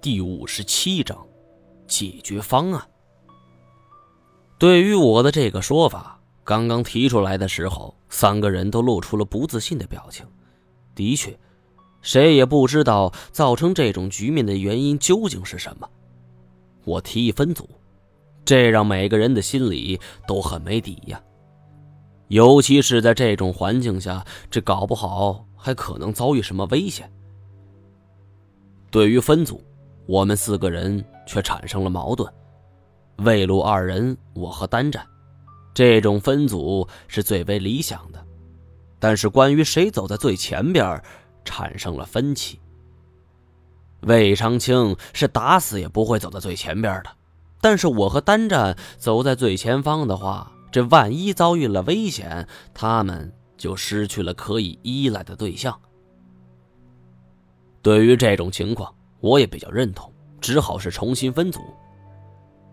第五十七章解决方案。对于我的这个说法，刚刚提出来的时候，三个人都露出了不自信的表情。的确，谁也不知道造成这种局面的原因究竟是什么。我提议分组，这让每个人的心里都很没底呀。尤其是在这种环境下，这搞不好还可能遭遇什么危险。对于分组，我们四个人却产生了矛盾。魏路二人，我和单战，这种分组是最为理想的。但是关于谁走在最前边，产生了分歧。魏长青是打死也不会走在最前边的，但是我和单战走在最前方的话，这万一遭遇了危险，他们就失去了可以依赖的对象。对于这种情况，我也比较认同，只好是重新分组。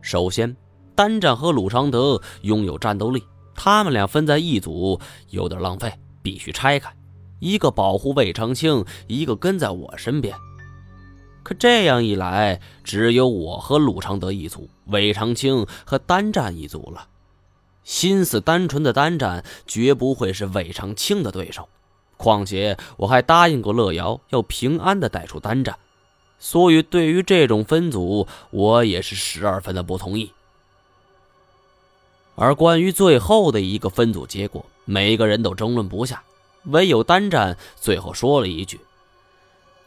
首先，单战和鲁昌德拥有战斗力，他们俩分在一组有点浪费，必须拆开，一个保护魏长青，一个跟在我身边。可这样一来，只有我和鲁昌德一组，魏长青和单战一组了。心思单纯的单战绝不会是魏长青的对手。况且我还答应过乐瑶，要平安的带出单战，所以对于这种分组，我也是十二分的不同意。而关于最后的一个分组结果，每个人都争论不下，唯有单战最后说了一句：“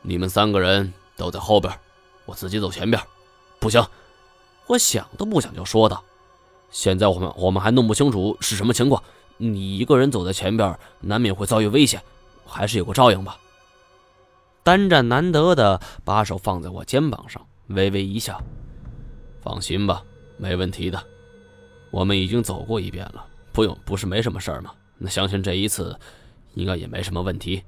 你们三个人都在后边，我自己走前边。”不行，我想都不想就说道：“现在我们我们还弄不清楚是什么情况，你一个人走在前边，难免会遭遇危险。”还是有个照应吧。单战难得的把手放在我肩膀上，微微一笑：“放心吧，没问题的。我们已经走过一遍了，不用，不是没什么事儿吗？那相信这一次，应该也没什么问题。”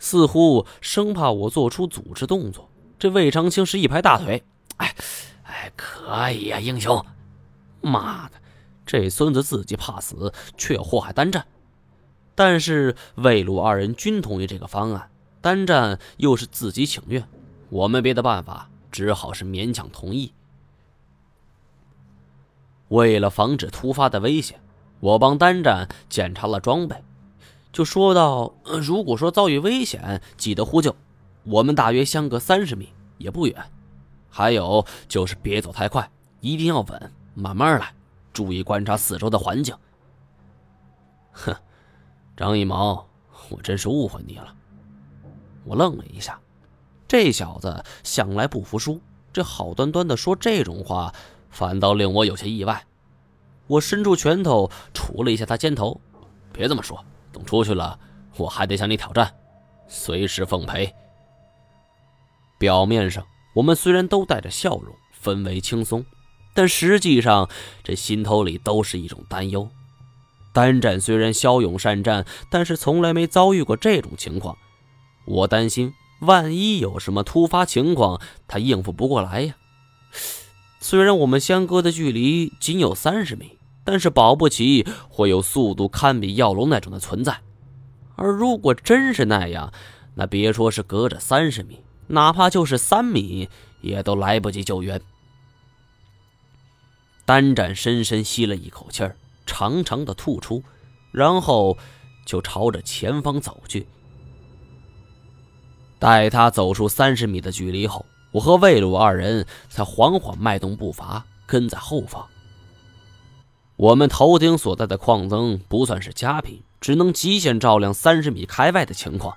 似乎生怕我做出组织动作，这魏长青是一拍大腿：“哎，哎，可以呀，英雄！妈的，这孙子自己怕死，却祸害单战。”但是魏鲁二人均同意这个方案，单战又是自己请愿，我们别的办法，只好是勉强同意。为了防止突发的危险，我帮单战检查了装备，就说到：“如果说遭遇危险，记得呼救，我们大约相隔三十米，也不远。还有就是别走太快，一定要稳，慢慢来，注意观察四周的环境。”哼。张一毛，我真是误会你了。我愣了一下，这小子向来不服输，这好端端的说这种话，反倒令我有些意外。我伸出拳头杵了一下他肩头，别这么说，等出去了，我还得向你挑战，随时奉陪。表面上我们虽然都带着笑容，氛围轻松，但实际上这心头里都是一种担忧。单战虽然骁勇善战，但是从来没遭遇过这种情况。我担心，万一有什么突发情况，他应付不过来呀。虽然我们相隔的距离仅有三十米，但是保不齐会有速度堪比耀龙那种的存在。而如果真是那样，那别说是隔着三十米，哪怕就是三米，也都来不及救援。单展深深吸了一口气儿。长长的吐出，然后就朝着前方走去。待他走出三十米的距离后，我和魏鲁二人才缓缓迈动步伐，跟在后方。我们头顶所在的矿灯不算是佳品，只能极限照亮三十米开外的情况。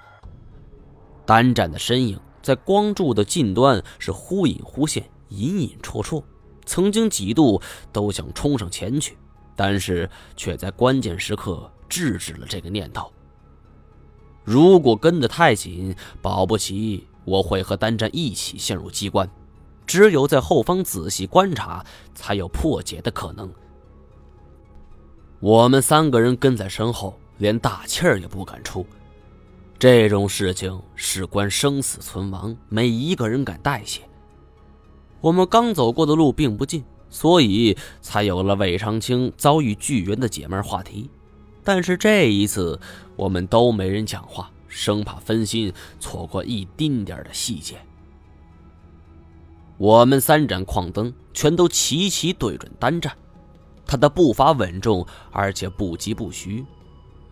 单战的身影在光柱的近端是忽隐忽现，隐隐绰绰，曾经几度都想冲上前去。但是却在关键时刻制止了这个念头。如果跟得太紧，保不齐我会和单战一起陷入机关。只有在后方仔细观察，才有破解的可能。我们三个人跟在身后，连大气儿也不敢出。这种事情事关生死存亡，没一个人敢怠懈。我们刚走过的路并不近。所以才有了魏长青遭遇巨猿的解闷话题，但是这一次我们都没人讲话，生怕分心错过一丁点的细节。我们三盏矿灯全都齐齐对准单战，他的步伐稳重，而且不疾不徐。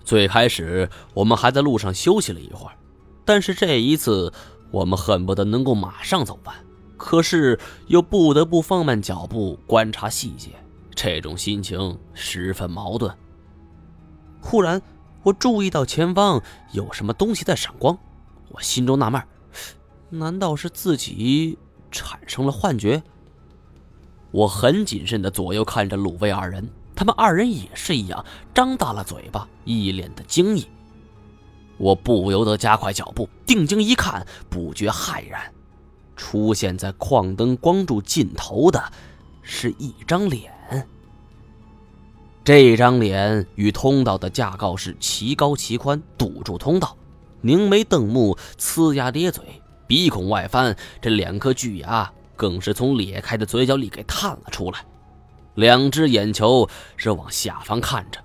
最开始我们还在路上休息了一会儿，但是这一次我们恨不得能够马上走完，可是又不得不放慢脚步观察细节，这种心情十分矛盾。忽然，我注意到前方有什么东西在闪光，我心中纳闷：难道是自己产生了幻觉？我很谨慎的左右看着鲁卫二人。他们二人也是一样，张大了嘴巴，一脸的惊异。我不由得加快脚步，定睛一看，不觉骇然。出现在矿灯光柱尽头的，是一张脸。这张脸与通道的架构是齐高齐宽，堵住通道。凝眉瞪目，呲牙咧嘴，鼻孔外翻，这两颗巨牙更是从裂开的嘴角里给探了出来。两只眼球是往下方看着，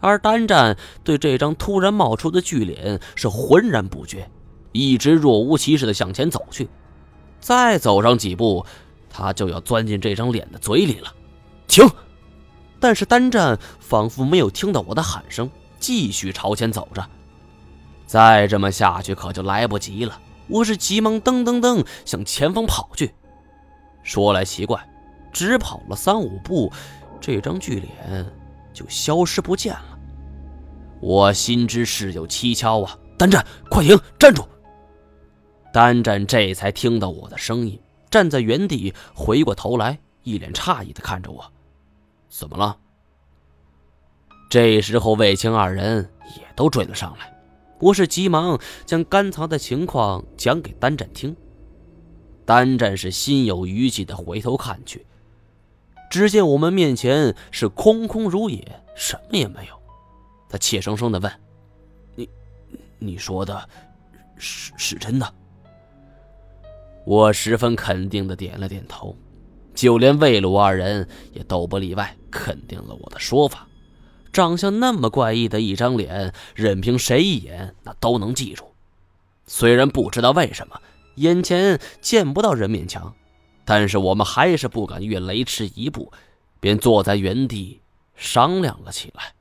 而单战对这张突然冒出的巨脸是浑然不觉，一直若无其事的向前走去。再走上几步，他就要钻进这张脸的嘴里了。停！但是单战仿佛没有听到我的喊声，继续朝前走着。再这么下去可就来不及了。我是急忙噔噔噔向前方跑去。说来奇怪。只跑了三五步，这张巨脸就消失不见了。我心知事有蹊跷啊！单战，快停！站住！单战这才听到我的声音，站在原地，回过头来，一脸诧异的看着我：“怎么了？”这时候，卫青二人也都追了上来。我是急忙将甘藏的情况讲给单战听。单战是心有余悸的回头看去。只见我们面前是空空如也，什么也没有。他怯生生的问：“你，你说的，是是真的？”我十分肯定的点了点头，就连魏鲁二人也都不例外，肯定了我的说法。长相那么怪异的一张脸，任凭谁一眼那都能记住。虽然不知道为什么眼前见不到人面墙。但是我们还是不敢越雷池一步，便坐在原地商量了起来。